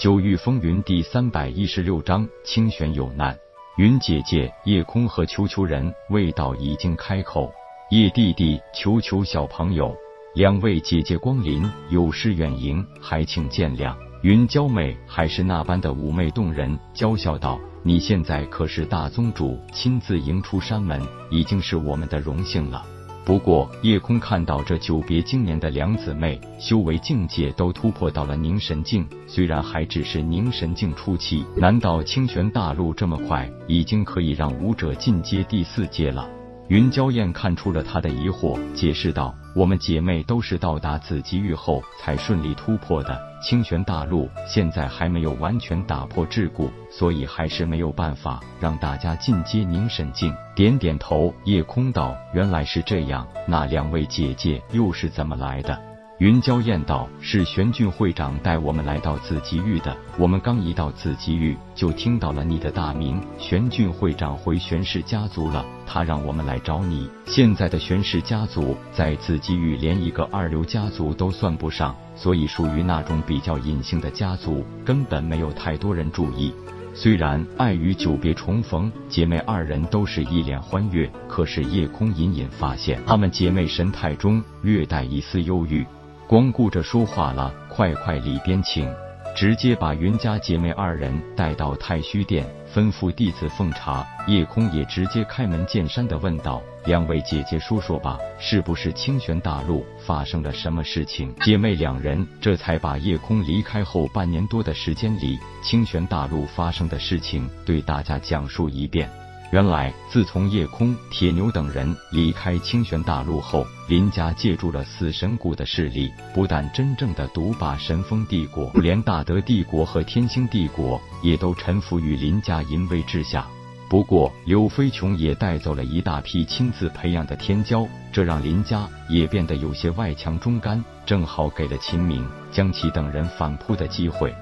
九域风云第三百一十六章：清玄有难。云姐姐、夜空和球球人味道已经开口。叶弟弟、球球小朋友，两位姐姐光临，有失远迎，还请见谅。云娇妹还是那般的妩媚动人，娇笑道：“你现在可是大宗主，亲自迎出山门，已经是我们的荣幸了。”不过，夜空看到这久别经年的两姊妹，修为境界都突破到了凝神境，虽然还只是凝神境初期，难道清玄大陆这么快，已经可以让武者进阶第四阶了？云娇燕看出了他的疑惑，解释道：“我们姐妹都是到达紫极域后才顺利突破的，清玄大陆现在还没有完全打破桎梏，所以还是没有办法让大家进阶凝神境。”点点头，夜空道：“原来是这样，那两位姐姐又是怎么来的？”云娇艳道：“是玄俊会长带我们来到紫极域的。我们刚一到紫极域，就听到了你的大名。玄俊会长回玄氏家族了，他让我们来找你。现在的玄氏家族在紫极域连一个二流家族都算不上，所以属于那种比较隐性的家族，根本没有太多人注意。虽然碍于久别重逢，姐妹二人都是一脸欢悦，可是夜空隐隐发现，她们姐妹神态中略带一丝忧郁。”光顾着说话了，快快里边请！直接把云家姐妹二人带到太虚殿，吩咐弟子奉茶。夜空也直接开门见山的问道：“两位姐姐，说说吧，是不是清玄大陆发生了什么事情？”姐妹两人这才把夜空离开后半年多的时间里，清玄大陆发生的事情对大家讲述一遍。原来，自从夜空、铁牛等人离开清玄大陆后，林家借助了死神谷的势力，不但真正的独霸神风帝国，连大德帝国和天星帝国也都臣服于林家淫威之下。不过，柳飞琼也带走了一大批亲自培养的天骄，这让林家也变得有些外强中干，正好给了秦明、江琪等人反扑的机会。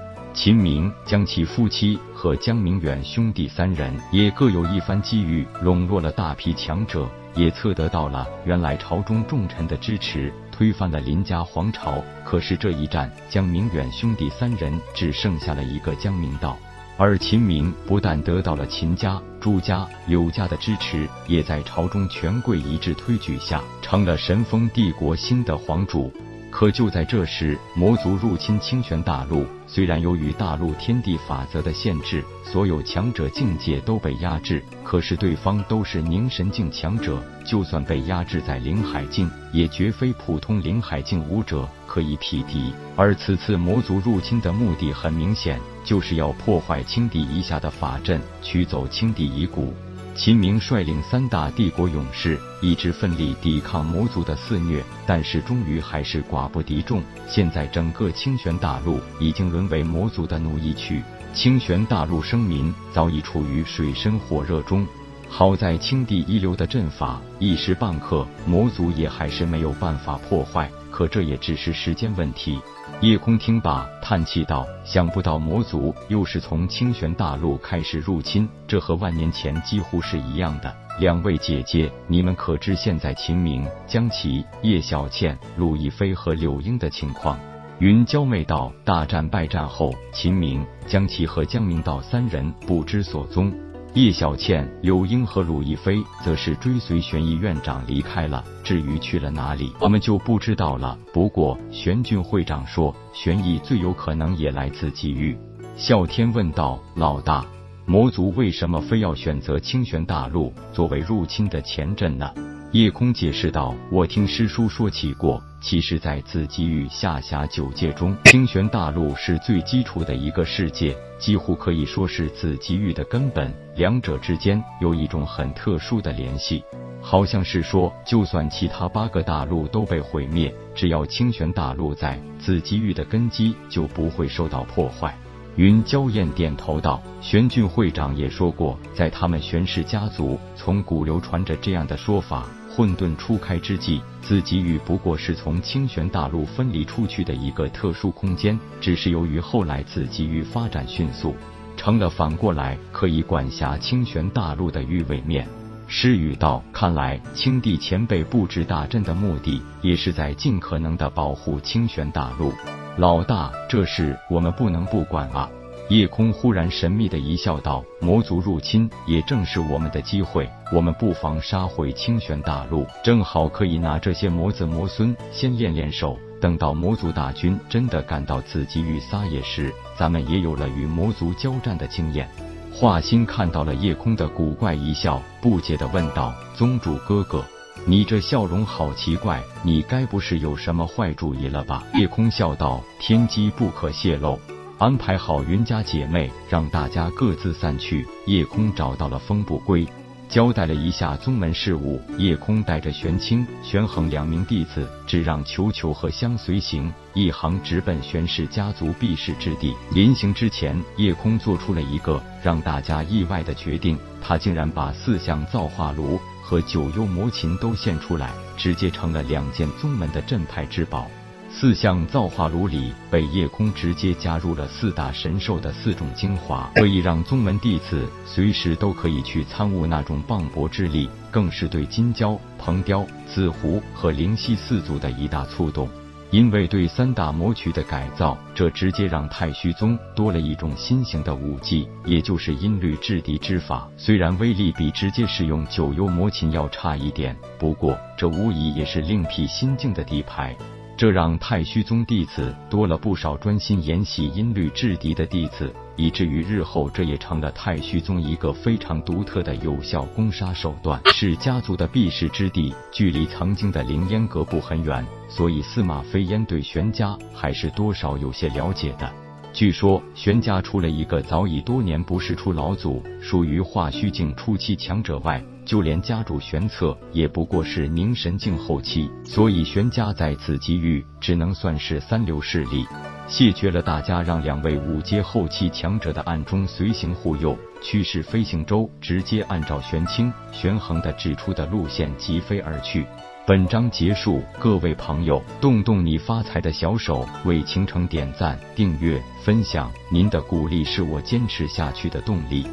秦明、将其夫妻和江明远兄弟三人也各有一番机遇，笼络了大批强者，也测得到了原来朝中重臣的支持，推翻了林家皇朝。可是这一战，江明远兄弟三人只剩下了一个江明道，而秦明不但得到了秦家、朱家、柳家的支持，也在朝中权贵一致推举下，成了神风帝国新的皇主。可就在这时，魔族入侵清玄大陆。虽然由于大陆天地法则的限制，所有强者境界都被压制，可是对方都是凝神境强者，就算被压制在灵海境，也绝非普通灵海境武者可以匹敌。而此次魔族入侵的目的很明显，就是要破坏青帝遗下的法阵，取走青帝遗骨。秦明率领三大帝国勇士，一直奋力抵抗魔族的肆虐，但是终于还是寡不敌众。现在整个清玄大陆已经沦为魔族的奴役区，清玄大陆生民早已处于水深火热中。好在青帝遗留的阵法，一时半刻魔族也还是没有办法破坏。可这也只是时间问题。夜空听罢，叹气道：“想不到魔族又是从清玄大陆开始入侵，这和万年前几乎是一样的。”两位姐姐，你们可知现在秦明、江琪、叶小倩、陆亦飞和柳英的情况？云娇妹道：“大战败战后，秦明、江琪和江明道三人不知所踪。”叶小倩、柳英和鲁亦飞则是追随玄毅院长离开了，至于去了哪里，我们就不知道了。不过玄俊会长说，玄毅最有可能也来自机遇。啸天问道：“老大，魔族为什么非要选择清玄大陆作为入侵的前阵呢？”夜空解释道：“我听师叔说起过。”其实，在紫极域下辖九界中，清玄大陆是最基础的一个世界，几乎可以说是紫极域的根本。两者之间有一种很特殊的联系，好像是说，就算其他八个大陆都被毁灭，只要清玄大陆在，紫极域的根基就不会受到破坏。云娇艳点头道：“玄俊会长也说过，在他们玄氏家族，从古流传着这样的说法。”混沌初开之际，紫极域不过是从清玄大陆分离出去的一个特殊空间。只是由于后来紫极域发展迅速，成了反过来可以管辖清玄大陆的域位面。诗语道：“看来青帝前辈布置大阵的目的，也是在尽可能的保护清玄大陆。”老大，这事我们不能不管啊！夜空忽然神秘的一笑，道：“魔族入侵，也正是我们的机会。我们不妨杀回清玄大陆，正好可以拿这些魔子魔孙先练练手。等到魔族大军真的赶到紫极域撒野时，咱们也有了与魔族交战的经验。”华心看到了夜空的古怪一笑，不解的问道：“宗主哥哥，你这笑容好奇怪，你该不是有什么坏主意了吧？”夜空笑道：“天机不可泄露。”安排好云家姐妹，让大家各自散去。夜空找到了风不归，交代了一下宗门事务。夜空带着玄清、玄衡两名弟子，只让球球和香随行，一行直奔玄氏家族避世之地。临行之前，夜空做出了一个让大家意外的决定，他竟然把四象造化炉和九幽魔琴都献出来，直接成了两件宗门的镇派之宝。四象造化炉里被夜空直接加入了四大神兽的四种精华，可以让宗门弟子随时都可以去参悟那种磅礴之力，更是对金蛟、鹏雕、紫狐和灵犀四族的一大触动。因为对三大魔曲的改造，这直接让太虚宗多了一种新型的武技，也就是音律制敌之法。虽然威力比直接使用九幽魔琴要差一点，不过这无疑也是另辟新境的底牌。这让太虚宗弟子多了不少专心研习音律制敌的弟子，以至于日后这也成了太虚宗一个非常独特的有效攻杀手段。是家族的避世之地，距离曾经的凌烟阁不很远，所以司马飞烟对玄家还是多少有些了解的。据说玄家除了一个早已多年不世出老祖，属于化虚境初期强者外，就连家主玄策也不过是凝神境后期，所以玄家在此机遇只能算是三流势力。谢绝了大家让两位五阶后期强者的暗中随行护佑，驱使飞行舟直接按照玄清、玄衡的指出的路线疾飞而去。本章结束，各位朋友，动动你发财的小手，为倾城点赞、订阅、分享，您的鼓励是我坚持下去的动力。